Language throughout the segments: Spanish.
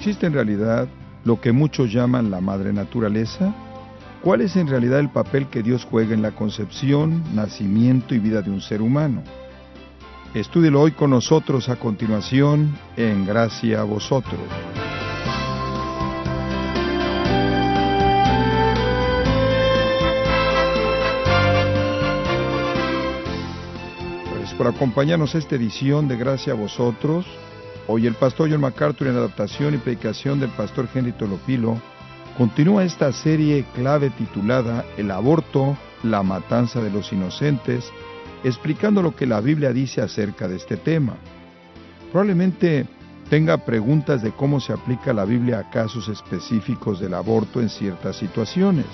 ¿Existe en realidad lo que muchos llaman la madre naturaleza? ¿Cuál es en realidad el papel que Dios juega en la concepción, nacimiento y vida de un ser humano? Estúdielo hoy con nosotros a continuación en Gracia a vosotros. Pues por acompañarnos esta edición de Gracia a vosotros, hoy el pastor John MacArthur en adaptación y predicación del pastor Henry Tolopilo continúa esta serie clave titulada El aborto, la matanza de los inocentes, explicando lo que la Biblia dice acerca de este tema. Probablemente tenga preguntas de cómo se aplica la Biblia a casos específicos del aborto en ciertas situaciones.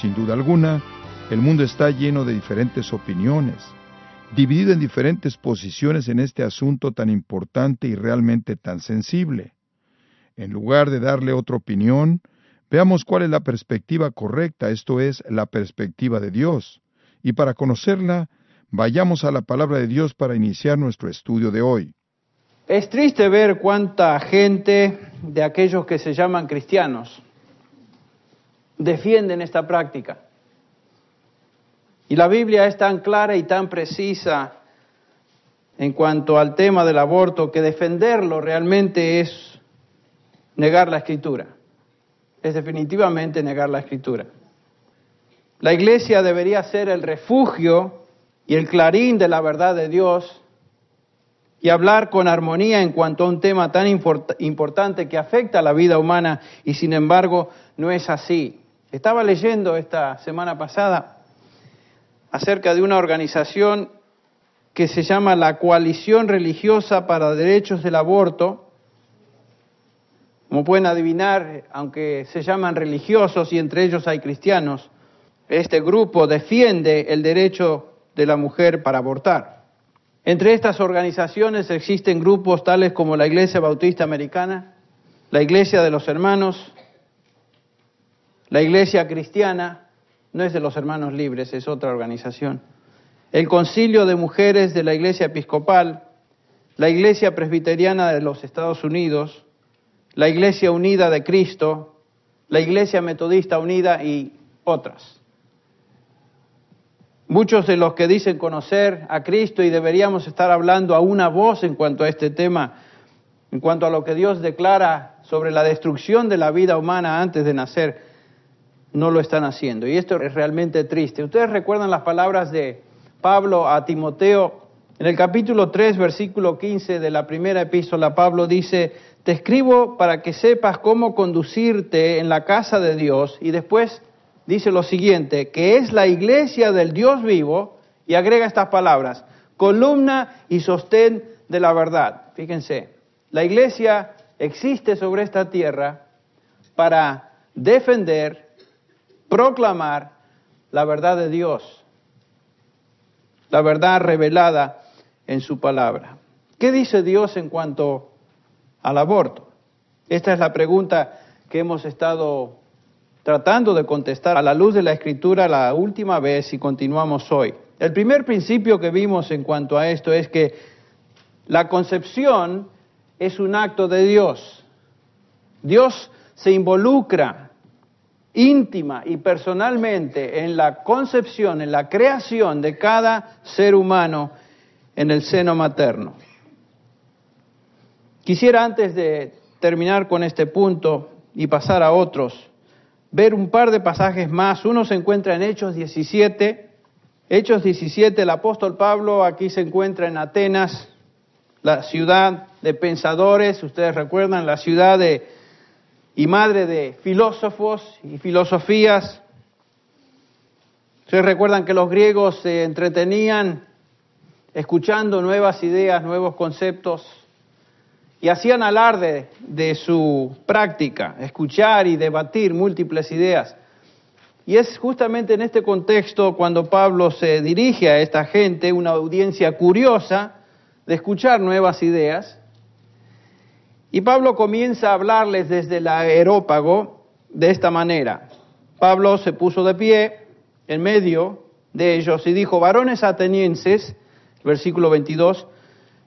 Sin duda alguna, el mundo está lleno de diferentes opiniones, dividido en diferentes posiciones en este asunto tan importante y realmente tan sensible. En lugar de darle otra opinión, veamos cuál es la perspectiva correcta, esto es, la perspectiva de Dios. Y para conocerla, Vayamos a la palabra de Dios para iniciar nuestro estudio de hoy. Es triste ver cuánta gente de aquellos que se llaman cristianos defienden esta práctica. Y la Biblia es tan clara y tan precisa en cuanto al tema del aborto que defenderlo realmente es negar la escritura. Es definitivamente negar la escritura. La iglesia debería ser el refugio y el clarín de la verdad de Dios y hablar con armonía en cuanto a un tema tan importante que afecta a la vida humana y sin embargo no es así. Estaba leyendo esta semana pasada acerca de una organización que se llama la Coalición Religiosa para Derechos del Aborto. Como pueden adivinar, aunque se llaman religiosos y entre ellos hay cristianos, este grupo defiende el derecho de la mujer para abortar. Entre estas organizaciones existen grupos tales como la Iglesia Bautista Americana, la Iglesia de los Hermanos, la Iglesia Cristiana, no es de los Hermanos Libres, es otra organización, el Concilio de Mujeres de la Iglesia Episcopal, la Iglesia Presbiteriana de los Estados Unidos, la Iglesia Unida de Cristo, la Iglesia Metodista Unida y otras. Muchos de los que dicen conocer a Cristo y deberíamos estar hablando a una voz en cuanto a este tema, en cuanto a lo que Dios declara sobre la destrucción de la vida humana antes de nacer, no lo están haciendo. Y esto es realmente triste. Ustedes recuerdan las palabras de Pablo a Timoteo. En el capítulo 3, versículo 15 de la primera epístola, Pablo dice, te escribo para que sepas cómo conducirte en la casa de Dios y después dice lo siguiente, que es la iglesia del Dios vivo, y agrega estas palabras, columna y sostén de la verdad. Fíjense, la iglesia existe sobre esta tierra para defender, proclamar la verdad de Dios, la verdad revelada en su palabra. ¿Qué dice Dios en cuanto al aborto? Esta es la pregunta que hemos estado tratando de contestar a la luz de la escritura la última vez y continuamos hoy. El primer principio que vimos en cuanto a esto es que la concepción es un acto de Dios. Dios se involucra íntima y personalmente en la concepción, en la creación de cada ser humano en el seno materno. Quisiera antes de terminar con este punto y pasar a otros, ver un par de pasajes más. Uno se encuentra en Hechos 17. Hechos 17, el apóstol Pablo aquí se encuentra en Atenas, la ciudad de pensadores, ustedes recuerdan, la ciudad de, y madre de filósofos y filosofías. Ustedes recuerdan que los griegos se entretenían escuchando nuevas ideas, nuevos conceptos, y hacían alarde de su práctica, escuchar y debatir múltiples ideas. Y es justamente en este contexto cuando Pablo se dirige a esta gente, una audiencia curiosa de escuchar nuevas ideas, y Pablo comienza a hablarles desde el aerópago de esta manera. Pablo se puso de pie en medio de ellos y dijo, varones atenienses, versículo 22,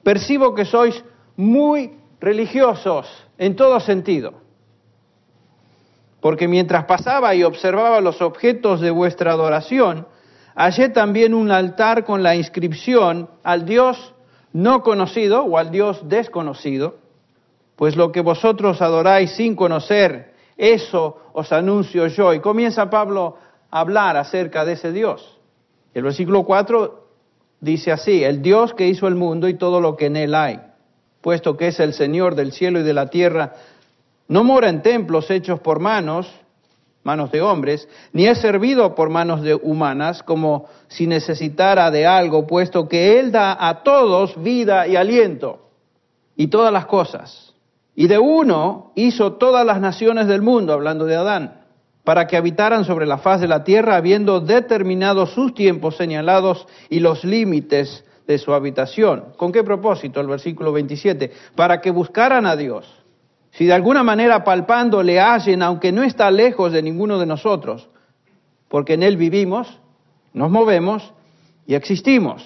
percibo que sois muy religiosos en todo sentido. Porque mientras pasaba y observaba los objetos de vuestra adoración, hallé también un altar con la inscripción al Dios no conocido o al Dios desconocido, pues lo que vosotros adoráis sin conocer, eso os anuncio yo. Y comienza Pablo a hablar acerca de ese Dios. El versículo 4 dice así, el Dios que hizo el mundo y todo lo que en él hay, puesto que es el Señor del cielo y de la tierra, no mora en templos hechos por manos, manos de hombres, ni es servido por manos de humanas, como si necesitara de algo, puesto que Él da a todos vida y aliento, y todas las cosas. Y de uno hizo todas las naciones del mundo, hablando de Adán, para que habitaran sobre la faz de la tierra, habiendo determinado sus tiempos señalados y los límites de su habitación. ¿Con qué propósito? El versículo 27, para que buscaran a Dios. Si de alguna manera palpando le hallen, aunque no está lejos de ninguno de nosotros, porque en Él vivimos, nos movemos y existimos.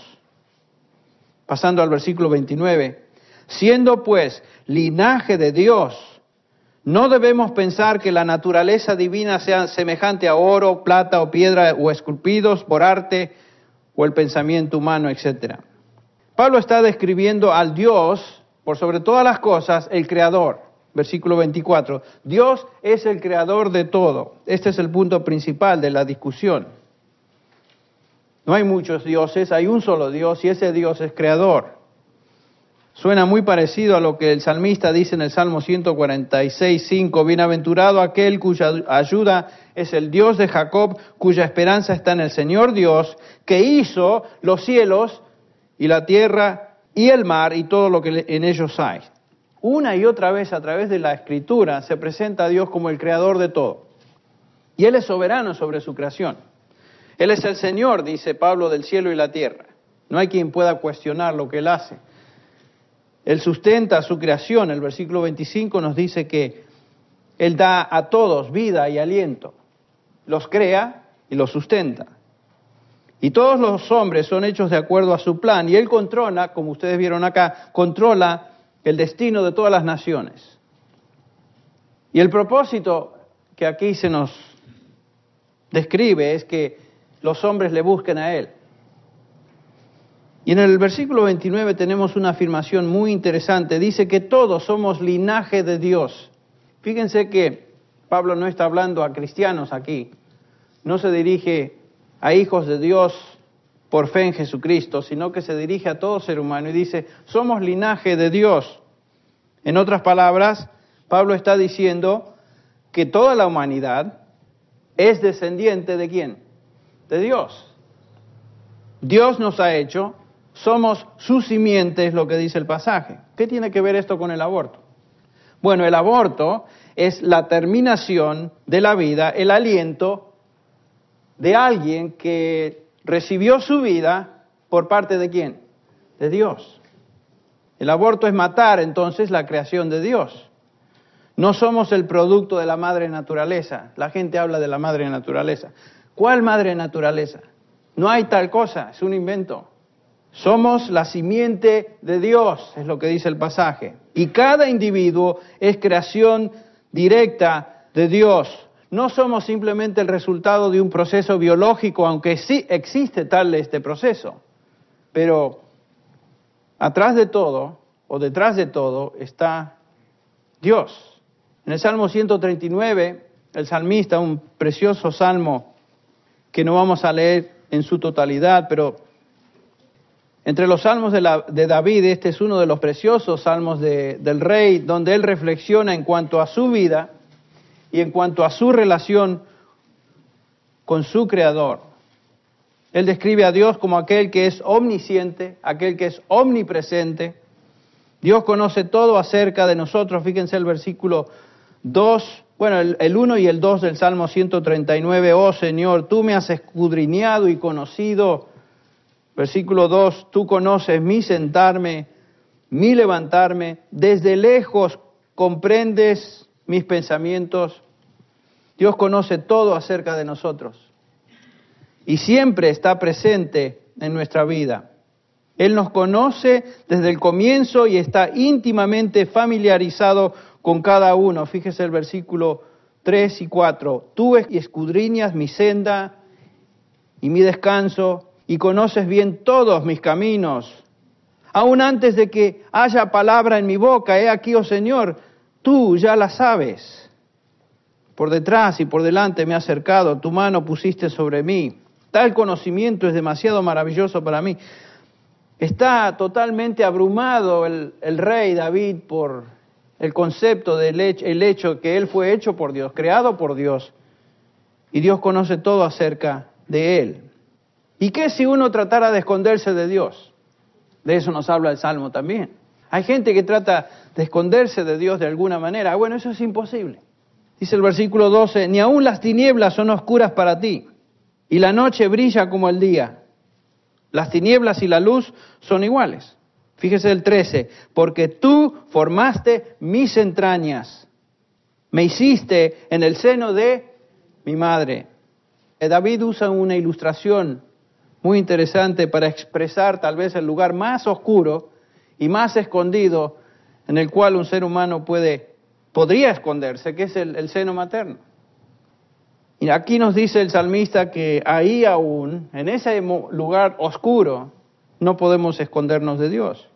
Pasando al versículo 29, siendo pues linaje de Dios, no debemos pensar que la naturaleza divina sea semejante a oro, plata o piedra o esculpidos por arte o el pensamiento humano, etc. Pablo está describiendo al Dios, por sobre todas las cosas, el Creador. Versículo 24. Dios es el creador de todo. Este es el punto principal de la discusión. No hay muchos dioses, hay un solo Dios y ese Dios es creador. Suena muy parecido a lo que el salmista dice en el Salmo 146, 5. Bienaventurado aquel cuya ayuda es el Dios de Jacob, cuya esperanza está en el Señor Dios, que hizo los cielos y la tierra y el mar y todo lo que en ellos hay. Una y otra vez a través de la escritura se presenta a Dios como el creador de todo. Y Él es soberano sobre su creación. Él es el Señor, dice Pablo, del cielo y la tierra. No hay quien pueda cuestionar lo que Él hace. Él sustenta su creación. El versículo 25 nos dice que Él da a todos vida y aliento. Los crea y los sustenta. Y todos los hombres son hechos de acuerdo a su plan. Y Él controla, como ustedes vieron acá, controla el destino de todas las naciones. Y el propósito que aquí se nos describe es que los hombres le busquen a Él. Y en el versículo 29 tenemos una afirmación muy interesante. Dice que todos somos linaje de Dios. Fíjense que Pablo no está hablando a cristianos aquí. No se dirige a hijos de Dios por fe en Jesucristo, sino que se dirige a todo ser humano y dice, somos linaje de Dios. En otras palabras, Pablo está diciendo que toda la humanidad es descendiente de quién? De Dios. Dios nos ha hecho somos su simiente, es lo que dice el pasaje. ¿Qué tiene que ver esto con el aborto? Bueno, el aborto es la terminación de la vida, el aliento de alguien que recibió su vida por parte de quién? De Dios. El aborto es matar entonces la creación de Dios. No somos el producto de la madre naturaleza. La gente habla de la madre naturaleza. ¿Cuál madre naturaleza? No hay tal cosa, es un invento. Somos la simiente de Dios, es lo que dice el pasaje. Y cada individuo es creación directa de Dios. No somos simplemente el resultado de un proceso biológico, aunque sí existe tal este proceso. Pero atrás de todo, o detrás de todo, está Dios. En el Salmo 139, el salmista, un precioso salmo que no vamos a leer en su totalidad, pero entre los salmos de, David, este es uno de los preciosos salmos del rey, donde él reflexiona en cuanto a su vida y en cuanto a su relación con su creador. Él describe a Dios como aquel que es omnisciente, aquel que es omnipresente. Dios conoce todo acerca de nosotros. Fíjense el versículo 2, bueno, el, el 1 y el 2 del Salmo 139. Oh Señor, tú me has escudriñado y conocido Versículo 2, tú conoces mi sentarme, mi levantarme, desde lejos comprendes mis pensamientos. Dios conoce todo acerca de nosotros y siempre está presente en nuestra vida. Él nos conoce desde el comienzo y está íntimamente familiarizado con cada uno. Fíjese el versículo 3 y 4. Tú escudriñas mi senda y mi descanso y conoces bien todos mis caminos. Aún antes de que haya palabra en mi boca, he aquí, oh Señor, tú ya la sabes. Por detrás y por delante me has acercado, tu mano pusiste sobre mí. Tal conocimiento es demasiado maravilloso para mí. Está totalmente abrumado el, rey David por el concepto del hecho, hecho que él fue hecho por Dios, creado por Dios, y Dios conoce todo acerca de él. ¿Y qué si uno tratara de esconderse de Dios? De eso nos habla el Salmo también. Hay gente que trata de esconderse de Dios de alguna manera. Bueno, eso es imposible. Dice el versículo 12, ni aun las tinieblas son oscuras para ti, y la noche brilla como el día. Las tinieblas y la luz son iguales. Fíjese el 13, porque tú formaste mis entrañas, me hiciste en el seno de mi madre. Eh, David usa una ilustración muy interesante para expresar tal vez el lugar más oscuro y más escondido en el cual un ser humano puede, podría esconderse, que es el, el seno materno. Y aquí nos dice el salmista que ahí aún, en ese lugar oscuro, no podemos escondernos de Dios.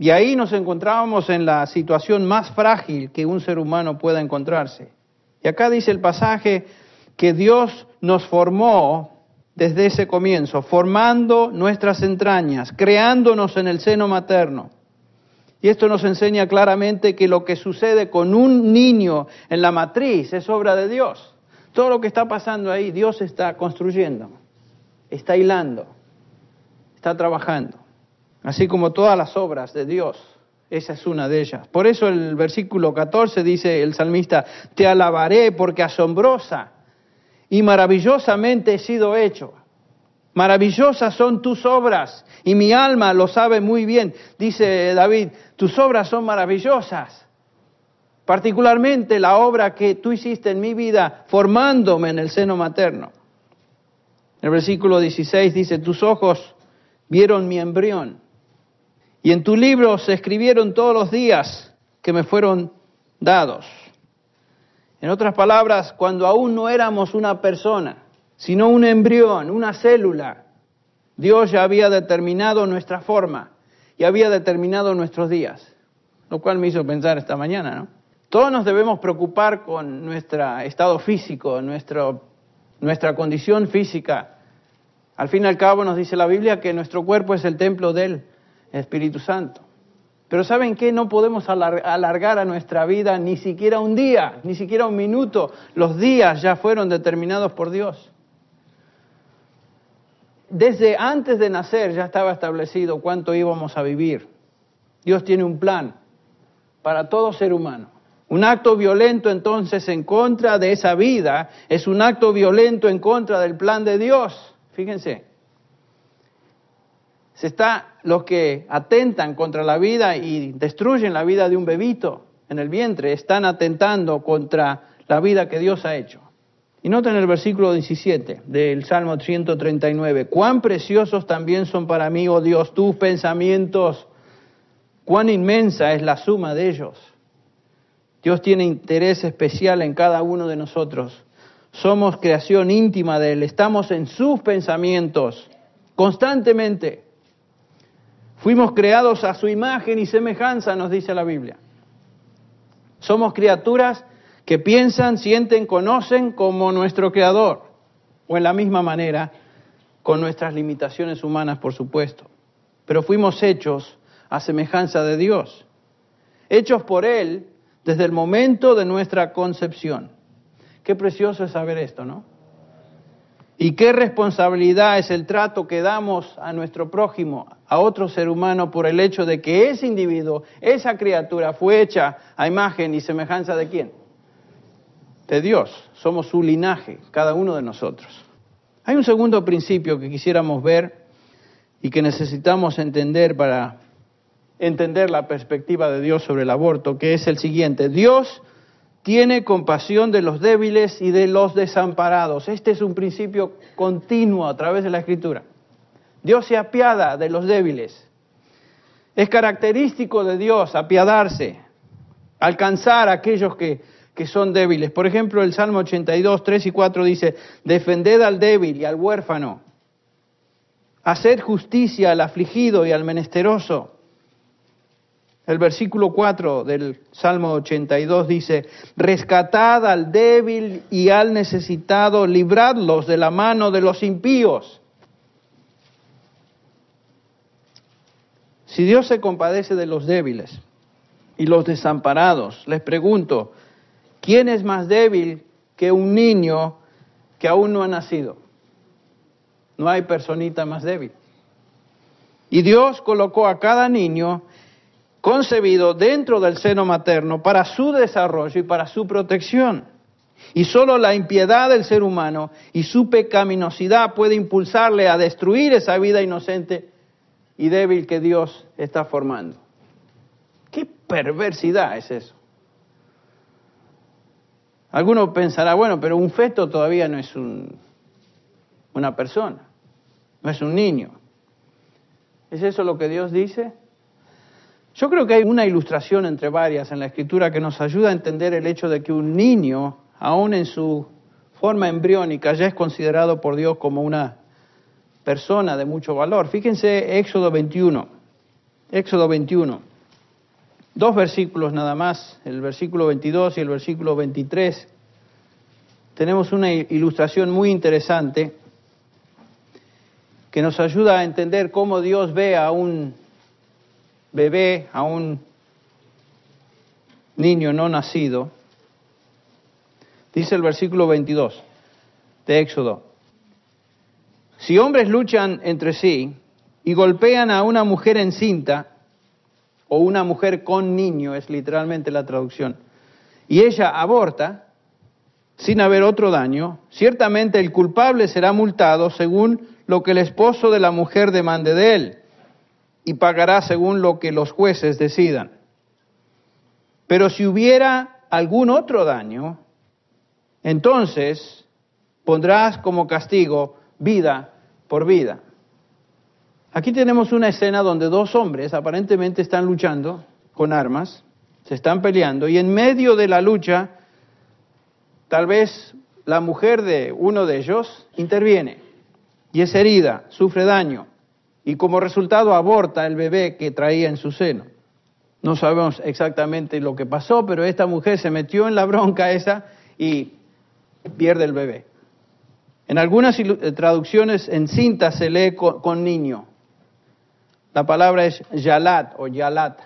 Y ahí nos encontrábamos en la situación más frágil que un ser humano pueda encontrarse. Y acá dice el pasaje que Dios nos formó desde ese comienzo, formando nuestras entrañas, creándonos en el seno materno. Y esto nos enseña claramente que lo que sucede con un niño en la matriz es obra de Dios. Todo lo que está pasando ahí, Dios está construyendo, está hilando, está trabajando. Así como todas las obras de Dios, esa es una de ellas. Por eso el versículo 14 dice el salmista, te alabaré porque asombrosa y maravillosamente he sido hecho. Maravillosas son tus obras y mi alma lo sabe muy bien. Dice David, tus obras son maravillosas. Particularmente la obra que tú hiciste en mi vida formándome en el seno materno. El versículo 16 dice, tus ojos vieron mi embrión y en tu libro se escribieron todos los días que me fueron dados. En otras palabras, cuando aún no éramos una persona, sino un embrión, una célula, Dios ya había determinado nuestra forma y había determinado nuestros días, lo cual me hizo pensar esta mañana, ¿no? Todos nos debemos preocupar con nuestro estado físico, nuestra condición física. Al fin y al cabo nos dice la Biblia que nuestro cuerpo es el templo del Espíritu Santo. Pero ¿saben qué? No podemos alargar a nuestra vida ni siquiera un día, ni siquiera un minuto. Los días ya fueron determinados por Dios. Desde antes de nacer ya estaba establecido cuánto íbamos a vivir. Dios tiene un plan para todo ser humano. Un acto violento entonces en contra de esa vida es un acto violento en contra del plan de Dios. Fíjense está los que atentan contra la vida y destruyen la vida de un bebito en el vientre, están atentando contra la vida que Dios ha hecho. Y noten el versículo 17 del Salmo 139, cuán preciosos también son para mí, oh Dios, tus pensamientos, cuán inmensa es la suma de ellos. Dios tiene interés especial en cada uno de nosotros. Somos creación íntima de Él, estamos en sus pensamientos constantemente. Fuimos creados a su imagen y semejanza, nos dice la Biblia. Somos criaturas que piensan, sienten, conocen como nuestro Creador, o en la misma manera, con nuestras limitaciones humanas, por supuesto. Pero fuimos hechos a semejanza de Dios, hechos por Él desde el momento de nuestra concepción. Qué precioso es saber esto, ¿no? Y qué responsabilidad es el trato que damos a nuestro prójimo, a otro ser humano, por el hecho de que ese individuo, esa criatura, fue hecha a imagen y semejanza de quién? De Dios. Somos su linaje, cada uno de nosotros. Hay un segundo principio que quisiéramos ver y que necesitamos entender para entender la perspectiva de Dios sobre el aborto, que es el siguiente. Dios tiene compasión de los débiles y de los desamparados. Este es un principio continuo a través de la Escritura. Dios se apiada de los débiles. Es característico de Dios apiadarse. alcanzar a aquellos que, que son débiles. Por ejemplo, el Salmo 82, 3 y 4 dice, defended al débil y al huérfano, haced justicia al afligido y al menesteroso. El versículo 4 del Salmo 82 dice, rescatad al débil y al necesitado, libradlos de la mano de los impíos. Si Dios se compadece de los débiles y los desamparados, les pregunto, ¿quién es más débil que un niño que aún no ha nacido? No hay personita más débil. Y Dios colocó a cada niño concebido dentro del seno materno para su desarrollo y para su protección. Y solo la impiedad del ser humano y su pecaminosidad puede impulsarle a destruir esa vida inocente y débil que Dios está formando. ¿Qué perversidad es eso? Alguno pensará, bueno, pero un feto todavía no es un, una persona, no es un niño. ¿Es eso lo que Dios dice? Yo creo que hay una ilustración entre varias en la escritura que nos ayuda a entender el hecho de que un niño, aún en su forma embriónica, ya es considerado por Dios como una persona de mucho valor. Fíjense Éxodo 21. Éxodo 21. Dos versículos nada más, el versículo 22 y el versículo 23. Tenemos una ilustración muy interesante que nos ayuda a entender cómo Dios ve a un bebé, a un niño no nacido, dice el versículo 22 de Éxodo, si hombres luchan entre sí y golpean a una mujer encinta, o una mujer con niño, es literalmente la traducción, y ella aborta, sin haber otro daño, ciertamente el culpable será multado según lo que el esposo de la mujer demande de él y pagará según lo que los jueces decidan. Pero si hubiera algún otro daño, entonces pondrás como castigo vida por vida. Aquí tenemos una escena donde dos hombres aparentemente están luchando con armas, se están peleando, y en medio de la lucha, tal vez la mujer de uno de ellos interviene y es herida, sufre daño y como resultado aborta el bebé que traía en su seno. No sabemos exactamente lo que pasó, pero esta mujer se metió en la bronca esa y pierde el bebé. En algunas eh, traducciones en cinta se lee con, niño. La palabra es yalat o yalat.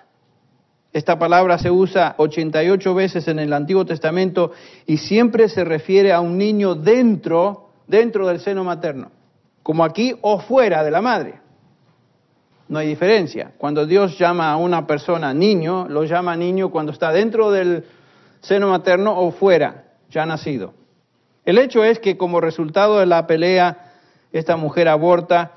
Esta palabra se usa 88 veces en el Antiguo Testamento y siempre se refiere a un niño dentro, dentro del seno materno, como aquí o fuera de la madre no hay diferencia. Cuando Dios llama a una persona niño, lo llama niño cuando está dentro del seno materno o fuera, ya nacido. El hecho es que como resultado de la pelea, esta mujer aborta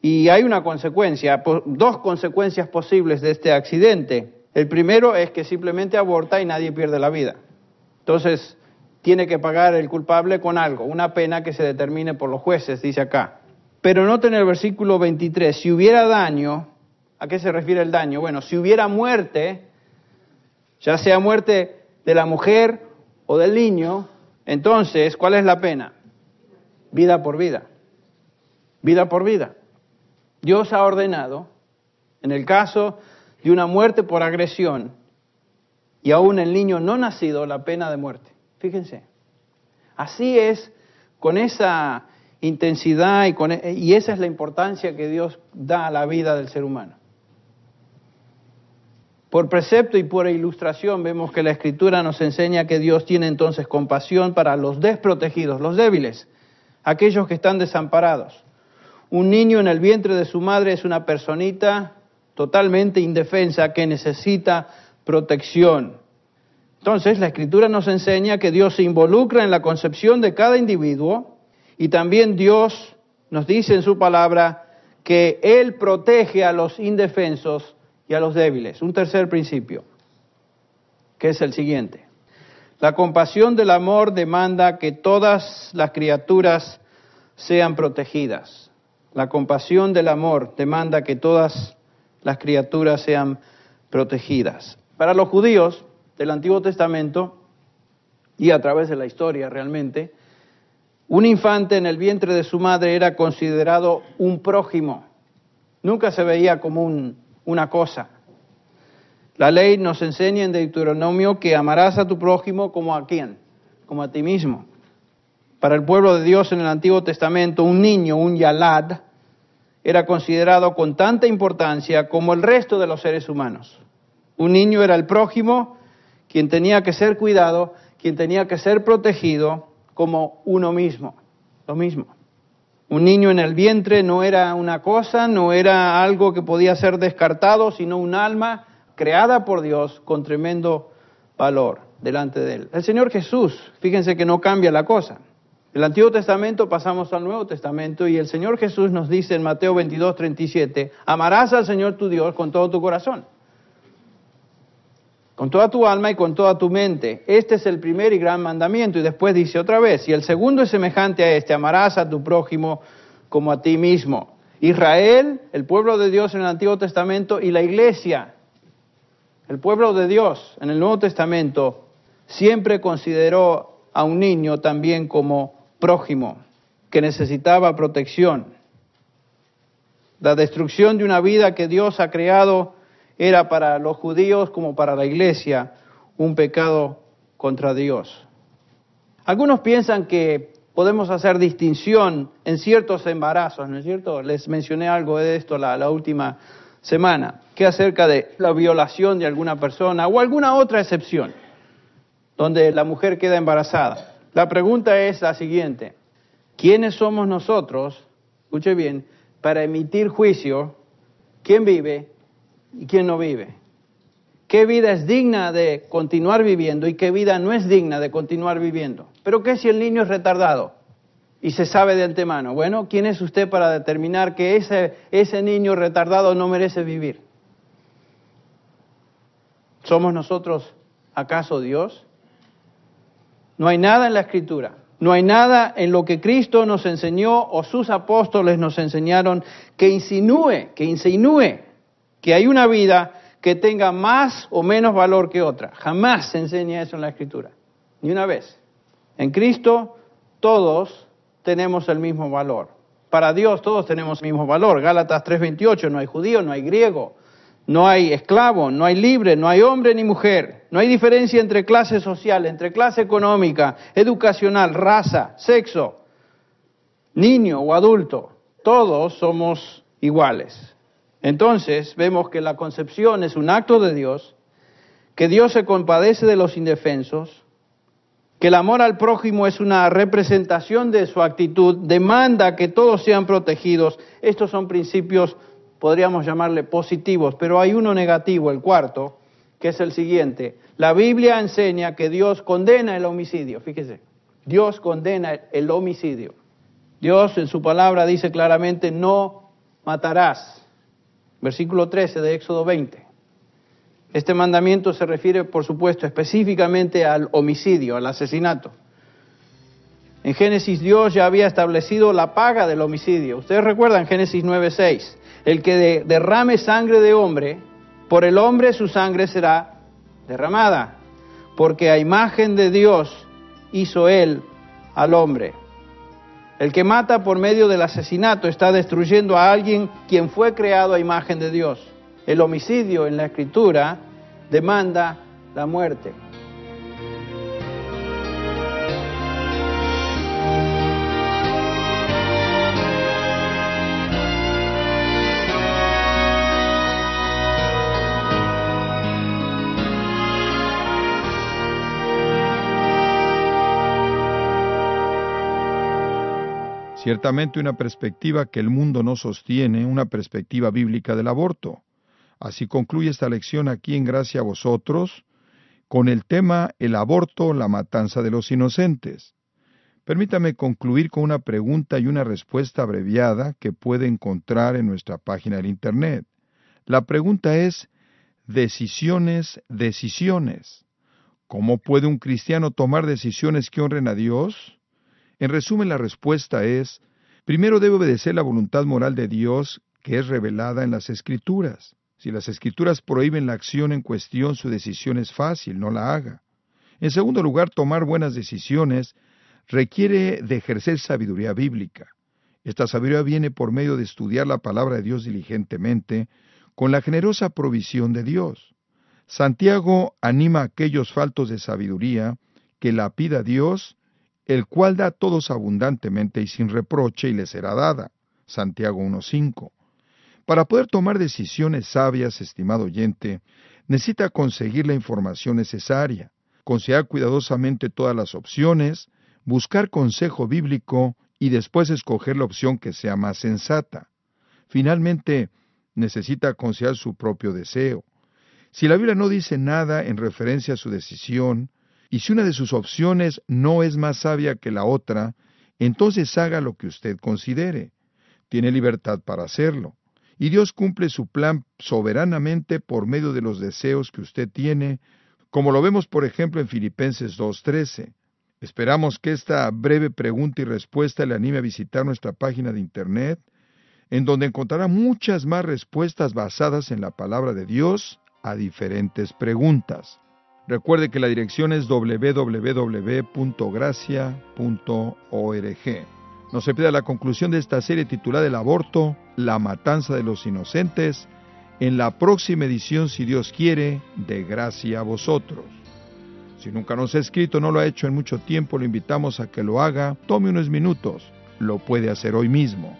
y hay una consecuencia, dos consecuencias posibles de este accidente. El primero es que simplemente aborta y nadie pierde la vida. Entonces, tiene que pagar el culpable con algo, una pena que se determine por los jueces, dice acá. Pero noten el versículo 23, si hubiera daño, ¿a qué se refiere el daño? Bueno, si hubiera muerte, ya sea muerte de la mujer o del niño, entonces, ¿cuál es la pena? Vida por vida. Vida por vida. Dios ha ordenado, en el caso de una muerte por agresión, y aún el niño no nacido, la pena de muerte. Fíjense. Así es, con esa intensidad e, y esa es la importancia que Dios da a la vida del ser humano. Por precepto y por ilustración vemos que la escritura nos enseña que Dios tiene entonces compasión para los desprotegidos, los débiles, aquellos que están desamparados. Un niño en el vientre de su madre es una personita totalmente indefensa que necesita protección. Entonces la escritura nos enseña que Dios se involucra en la concepción de cada individuo y también Dios nos dice en su palabra que Él protege a los indefensos y a los débiles. Un tercer principio, que es el siguiente. La compasión del amor demanda que todas las criaturas sean protegidas. La compasión del amor demanda que todas las criaturas sean protegidas. Para los judíos del Antiguo Testamento y a través de la historia realmente, un infante en el vientre de su madre era considerado un prójimo. Nunca se veía como una cosa. La ley nos enseña en Deuteronomio que amarás a tu prójimo como a quién, como a ti mismo. Para el pueblo de Dios en el Antiguo Testamento, un niño, un yalad, era considerado con tanta importancia como el resto de los seres humanos. Un niño era el prójimo, quien tenía que ser cuidado, quien tenía que ser protegido como uno mismo, lo mismo. Un niño en el vientre no era una cosa, no era algo que podía ser descartado, sino un alma creada por Dios con tremendo valor delante de él. El Señor Jesús, fíjense que no cambia la cosa. Del Antiguo Testamento pasamos al Nuevo Testamento y el Señor Jesús nos dice en Mateo 22, 37, amarás al Señor tu Dios con todo tu corazón, con toda tu alma y con toda tu mente. Este es el primer y gran mandamiento. Y después dice otra vez, y el segundo es semejante a este, amarás a tu prójimo como a ti mismo. Israel, el pueblo de Dios en el Antiguo Testamento y la iglesia, el pueblo de Dios en el Nuevo Testamento, siempre consideró a un niño también como prójimo que necesitaba protección. La destrucción de una vida que Dios ha creado era para los judíos como para la iglesia un pecado contra Dios. Algunos piensan que podemos hacer distinción en ciertos embarazos, ¿no es cierto? Les mencioné algo de esto la, última semana, que acerca de la violación de alguna persona o alguna otra excepción donde la mujer queda embarazada. La pregunta es la siguiente, ¿quiénes somos nosotros, escuche bien, para emitir juicio quién vive y quién no vive? ¿Qué vida es digna de continuar viviendo y qué vida no es digna de continuar viviendo? Pero ¿qué si el niño es retardado? Y se sabe de antemano. Bueno, ¿quién es usted para determinar que ese, ese niño retardado no merece vivir? ¿Somos nosotros acaso Dios? No hay nada en la escritura, no hay nada en lo que Cristo nos enseñó o sus apóstoles nos enseñaron que insinúe, que insinúe que hay una vida que tenga más o menos valor que otra. Jamás se enseña eso en la escritura, ni una vez. En Cristo todos tenemos el mismo valor. Para Dios todos tenemos el mismo valor. Gálatas 3:28, no hay judío, no hay griego, no hay esclavo, no hay libre, no hay hombre ni mujer. No hay diferencia entre clase social, entre clase económica, educacional, raza, sexo, niño o adulto. Todos somos iguales. Entonces vemos que la concepción es un acto de Dios, que Dios se compadece de los indefensos, que el amor al prójimo es una representación de su actitud, demanda que todos sean protegidos. Estos son principios podríamos llamarle positivos, pero hay uno negativo, el cuarto, que es el siguiente. La Biblia enseña que Dios condena el homicidio, fíjese, Dios condena el homicidio. Dios en su palabra dice claramente, no matarás. Versículo 13 de Éxodo 20. Este mandamiento se refiere, por supuesto, específicamente al homicidio, al asesinato. En Génesis Dios ya había establecido la paga del homicidio. Ustedes recuerdan Génesis 9:6. El que derrame sangre de hombre, por el hombre su sangre será derramada, porque a imagen de Dios hizo él al hombre. El que mata por medio del asesinato está destruyendo a alguien quien fue creado a imagen de Dios. El homicidio en la escritura demanda la muerte. Ciertamente una perspectiva que el mundo no sostiene, una perspectiva bíblica del aborto. Así concluye esta lección aquí en Gracia a vosotros, con el tema El aborto, la matanza de los inocentes. Permítame concluir con una pregunta y una respuesta abreviada que puede encontrar en nuestra página de Internet. La pregunta es, decisiones, decisiones. ¿Cómo puede un cristiano tomar decisiones que honren a Dios? En resumen, la respuesta es, primero debe obedecer la voluntad moral de Dios que es revelada en las Escrituras. Si las escrituras prohíben la acción en cuestión, su decisión es fácil, no la haga. En segundo lugar, tomar buenas decisiones requiere de ejercer sabiduría bíblica. Esta sabiduría viene por medio de estudiar la palabra de Dios diligentemente, con la generosa provisión de Dios. Santiago anima a aquellos faltos de sabiduría que la pida Dios, el cual da a todos abundantemente y sin reproche y les será dada. Santiago 1.5. Para poder tomar decisiones sabias, estimado oyente, necesita conseguir la información necesaria, considerar cuidadosamente todas las opciones, buscar consejo bíblico y después escoger la opción que sea más sensata. Finalmente, necesita considerar su propio deseo. Si la Biblia no dice nada en referencia a su decisión, y si una de sus opciones no es más sabia que la otra, entonces haga lo que usted considere. Tiene libertad para hacerlo. Y Dios cumple su plan soberanamente por medio de los deseos que usted tiene, como lo vemos por ejemplo en Filipenses 2.13. Esperamos que esta breve pregunta y respuesta le anime a visitar nuestra página de Internet, en donde encontrará muchas más respuestas basadas en la palabra de Dios a diferentes preguntas. Recuerde que la dirección es www.gracia.org. No se pierda la conclusión de esta serie titulada El aborto, la matanza de los inocentes, en la próxima edición, si Dios quiere, de Gracia a vosotros. Si nunca nos ha escrito, no lo ha hecho en mucho tiempo, lo invitamos a que lo haga, tome unos minutos, lo puede hacer hoy mismo.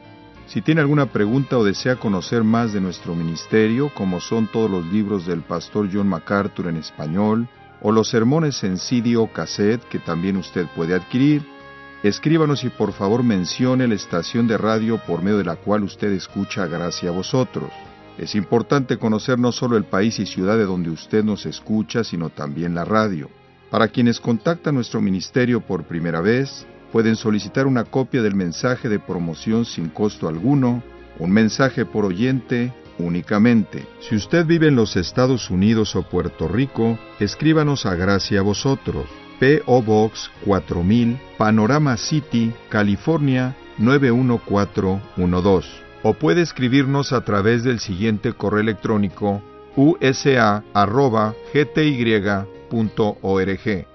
Si tiene alguna pregunta o desea conocer más de nuestro ministerio, como son todos los libros del pastor John MacArthur en español, o los sermones en CD o cassette que también usted puede adquirir, escríbanos y por favor mencione la estación de radio por medio de la cual usted escucha Gracias a vosotros. Es importante conocer no solo el país y ciudad de donde usted nos escucha, sino también la radio. Para quienes contactan nuestro ministerio por primera vez, pueden solicitar una copia del mensaje de promoción sin costo alguno, un mensaje por oyente únicamente. Si usted vive en los Estados Unidos o Puerto Rico, escríbanos a Gracia vosotros. P.O. Box 4000, Panorama City, California 91412. O puede escribirnos a través del siguiente correo electrónico usa.gty.org.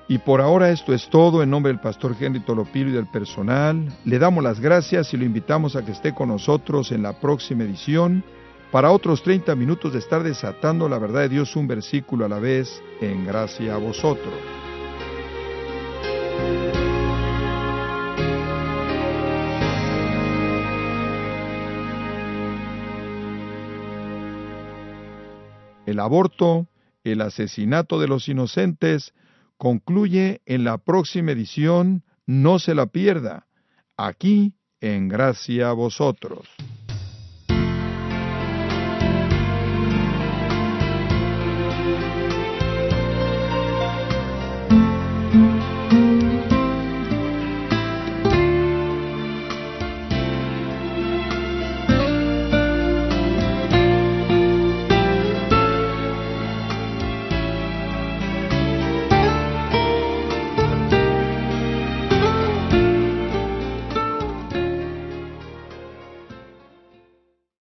Y por ahora esto es todo. En nombre del pastor Henry Tolopilo y del personal, le damos las gracias y lo invitamos a que esté con nosotros en la próxima edición para otros 30 minutos de estar desatando la verdad de Dios un versículo a la vez en gracia a vosotros. El aborto, el asesinato de los inocentes, concluye en la próxima edición, no se la pierda, aquí en Gracia a vosotros.